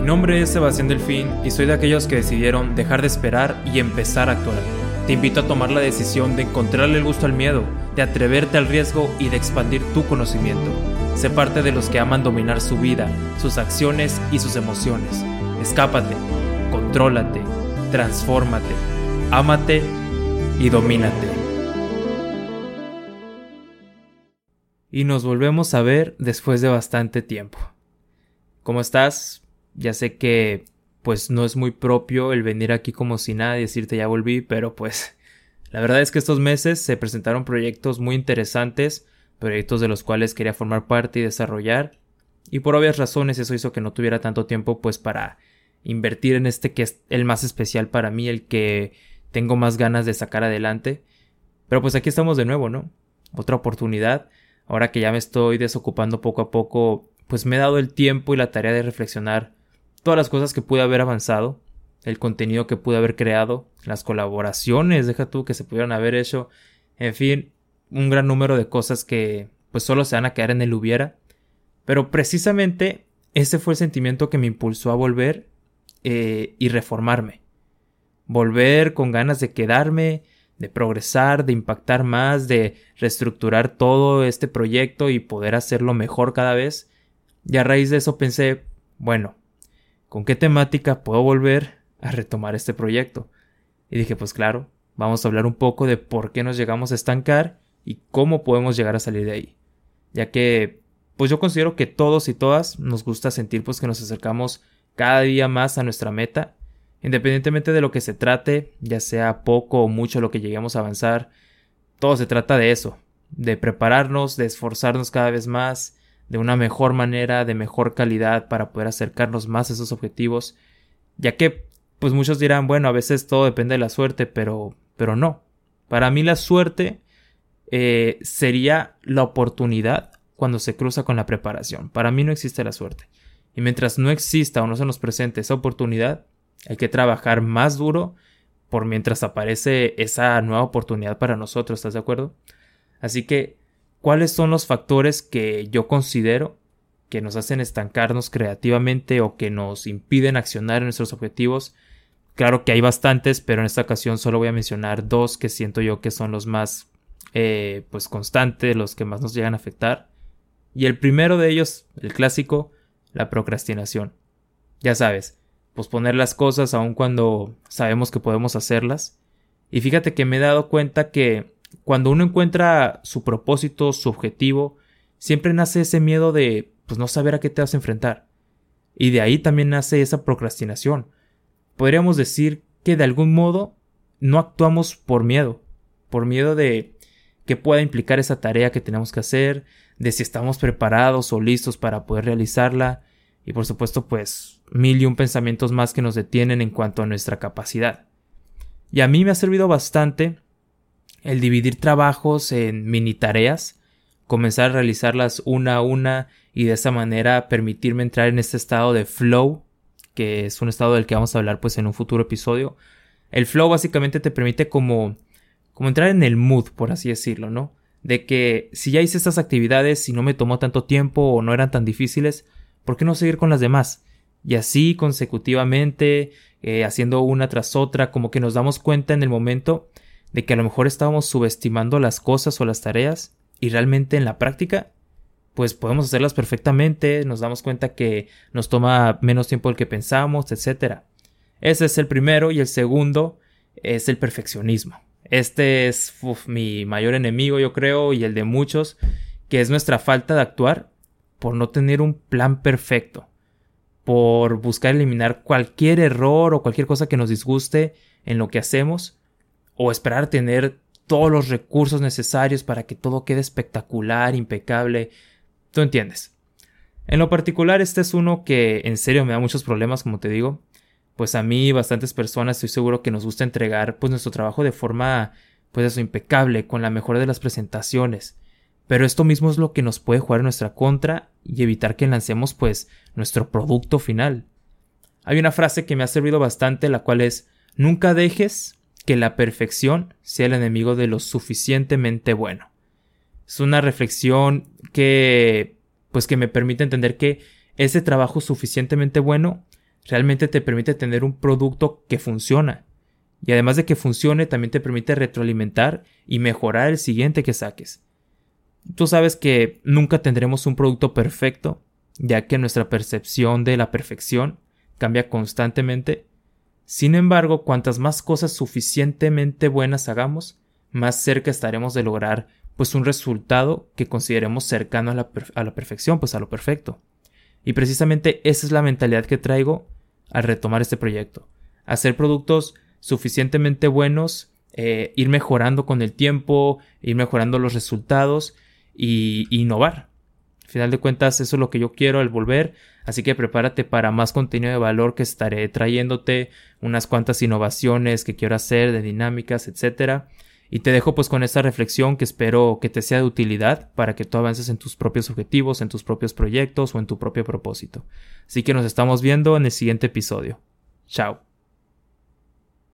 Mi nombre es Sebastián Delfín y soy de aquellos que decidieron dejar de esperar y empezar a actuar. Te invito a tomar la decisión de encontrarle el gusto al miedo, de atreverte al riesgo y de expandir tu conocimiento. Sé parte de los que aman dominar su vida, sus acciones y sus emociones. Escápate, contrólate, transfórmate, ámate y domínate. Y nos volvemos a ver después de bastante tiempo. ¿Cómo estás? Ya sé que pues no es muy propio el venir aquí como si nada y decirte ya volví, pero pues la verdad es que estos meses se presentaron proyectos muy interesantes, proyectos de los cuales quería formar parte y desarrollar, y por obvias razones eso hizo que no tuviera tanto tiempo pues para invertir en este que es el más especial para mí, el que tengo más ganas de sacar adelante. Pero pues aquí estamos de nuevo, ¿no? Otra oportunidad. Ahora que ya me estoy desocupando poco a poco, pues me he dado el tiempo y la tarea de reflexionar todas las cosas que pude haber avanzado, el contenido que pude haber creado, las colaboraciones, deja tú que se pudieran haber hecho, en fin, un gran número de cosas que pues solo se van a quedar en el hubiera. Pero precisamente ese fue el sentimiento que me impulsó a volver eh, y reformarme. Volver con ganas de quedarme, de progresar, de impactar más, de reestructurar todo este proyecto y poder hacerlo mejor cada vez. Y a raíz de eso pensé, bueno, ¿con qué temática puedo volver a retomar este proyecto? Y dije, pues claro, vamos a hablar un poco de por qué nos llegamos a estancar y cómo podemos llegar a salir de ahí. Ya que, pues yo considero que todos y todas nos gusta sentir pues que nos acercamos cada día más a nuestra meta, independientemente de lo que se trate, ya sea poco o mucho lo que lleguemos a avanzar, todo se trata de eso, de prepararnos, de esforzarnos cada vez más, de una mejor manera, de mejor calidad para poder acercarnos más a esos objetivos, ya que pues muchos dirán, bueno, a veces todo depende de la suerte, pero pero no. Para mí la suerte eh, sería la oportunidad cuando se cruza con la preparación. Para mí no existe la suerte. Y mientras no exista o no se nos presente esa oportunidad, hay que trabajar más duro por mientras aparece esa nueva oportunidad para nosotros, ¿estás de acuerdo? Así que cuáles son los factores que yo considero que nos hacen estancarnos creativamente o que nos impiden accionar en nuestros objetivos. Claro que hay bastantes, pero en esta ocasión solo voy a mencionar dos que siento yo que son los más eh, pues constantes, los que más nos llegan a afectar. Y el primero de ellos, el clásico, la procrastinación. Ya sabes, posponer las cosas aun cuando sabemos que podemos hacerlas. Y fíjate que me he dado cuenta que cuando uno encuentra su propósito, su objetivo, siempre nace ese miedo de pues no saber a qué te vas a enfrentar. Y de ahí también nace esa procrastinación. Podríamos decir que de algún modo no actuamos por miedo, por miedo de que pueda implicar esa tarea que tenemos que hacer, de si estamos preparados o listos para poder realizarla, y por supuesto pues mil y un pensamientos más que nos detienen en cuanto a nuestra capacidad. Y a mí me ha servido bastante el dividir trabajos en mini tareas, comenzar a realizarlas una a una y de esa manera permitirme entrar en este estado de flow, que es un estado del que vamos a hablar pues en un futuro episodio. El flow básicamente te permite como como entrar en el mood, por así decirlo, ¿no? De que si ya hice estas actividades y no me tomó tanto tiempo o no eran tan difíciles, ¿por qué no seguir con las demás? Y así consecutivamente, eh, haciendo una tras otra, como que nos damos cuenta en el momento de que a lo mejor estábamos subestimando las cosas o las tareas y realmente en la práctica pues podemos hacerlas perfectamente, nos damos cuenta que nos toma menos tiempo del que pensamos, etc. Ese es el primero y el segundo es el perfeccionismo. Este es mi mayor enemigo yo creo y el de muchos, que es nuestra falta de actuar por no tener un plan perfecto, por buscar eliminar cualquier error o cualquier cosa que nos disguste en lo que hacemos o esperar tener todos los recursos necesarios para que todo quede espectacular, impecable. Tú entiendes. En lo particular, este es uno que en serio me da muchos problemas, como te digo. Pues a mí, bastantes personas, estoy seguro que nos gusta entregar pues nuestro trabajo de forma, pues eso, impecable, con la mejor de las presentaciones. Pero esto mismo es lo que nos puede jugar en nuestra contra y evitar que lancemos pues nuestro producto final. Hay una frase que me ha servido bastante, la cual es nunca dejes que la perfección sea el enemigo de lo suficientemente bueno. Es una reflexión que pues que me permite entender que ese trabajo suficientemente bueno realmente te permite tener un producto que funciona. Y además de que funcione, también te permite retroalimentar y mejorar el siguiente que saques. Tú sabes que nunca tendremos un producto perfecto, ya que nuestra percepción de la perfección cambia constantemente. Sin embargo, cuantas más cosas suficientemente buenas hagamos, más cerca estaremos de lograr pues un resultado que consideremos cercano a la, a la perfección, pues a lo perfecto. Y precisamente esa es la mentalidad que traigo al retomar este proyecto. Hacer productos suficientemente buenos, eh, ir mejorando con el tiempo, ir mejorando los resultados y, innovar. Al final de cuentas, eso es lo que yo quiero al volver. Así que prepárate para más contenido de valor que estaré trayéndote, unas cuantas innovaciones que quiero hacer de dinámicas, etcétera. Y te dejo pues con esta reflexión que espero que te sea de utilidad para que tú avances en tus propios objetivos, en tus propios proyectos o en tu propio propósito. Así que nos estamos viendo en el siguiente episodio. Chao.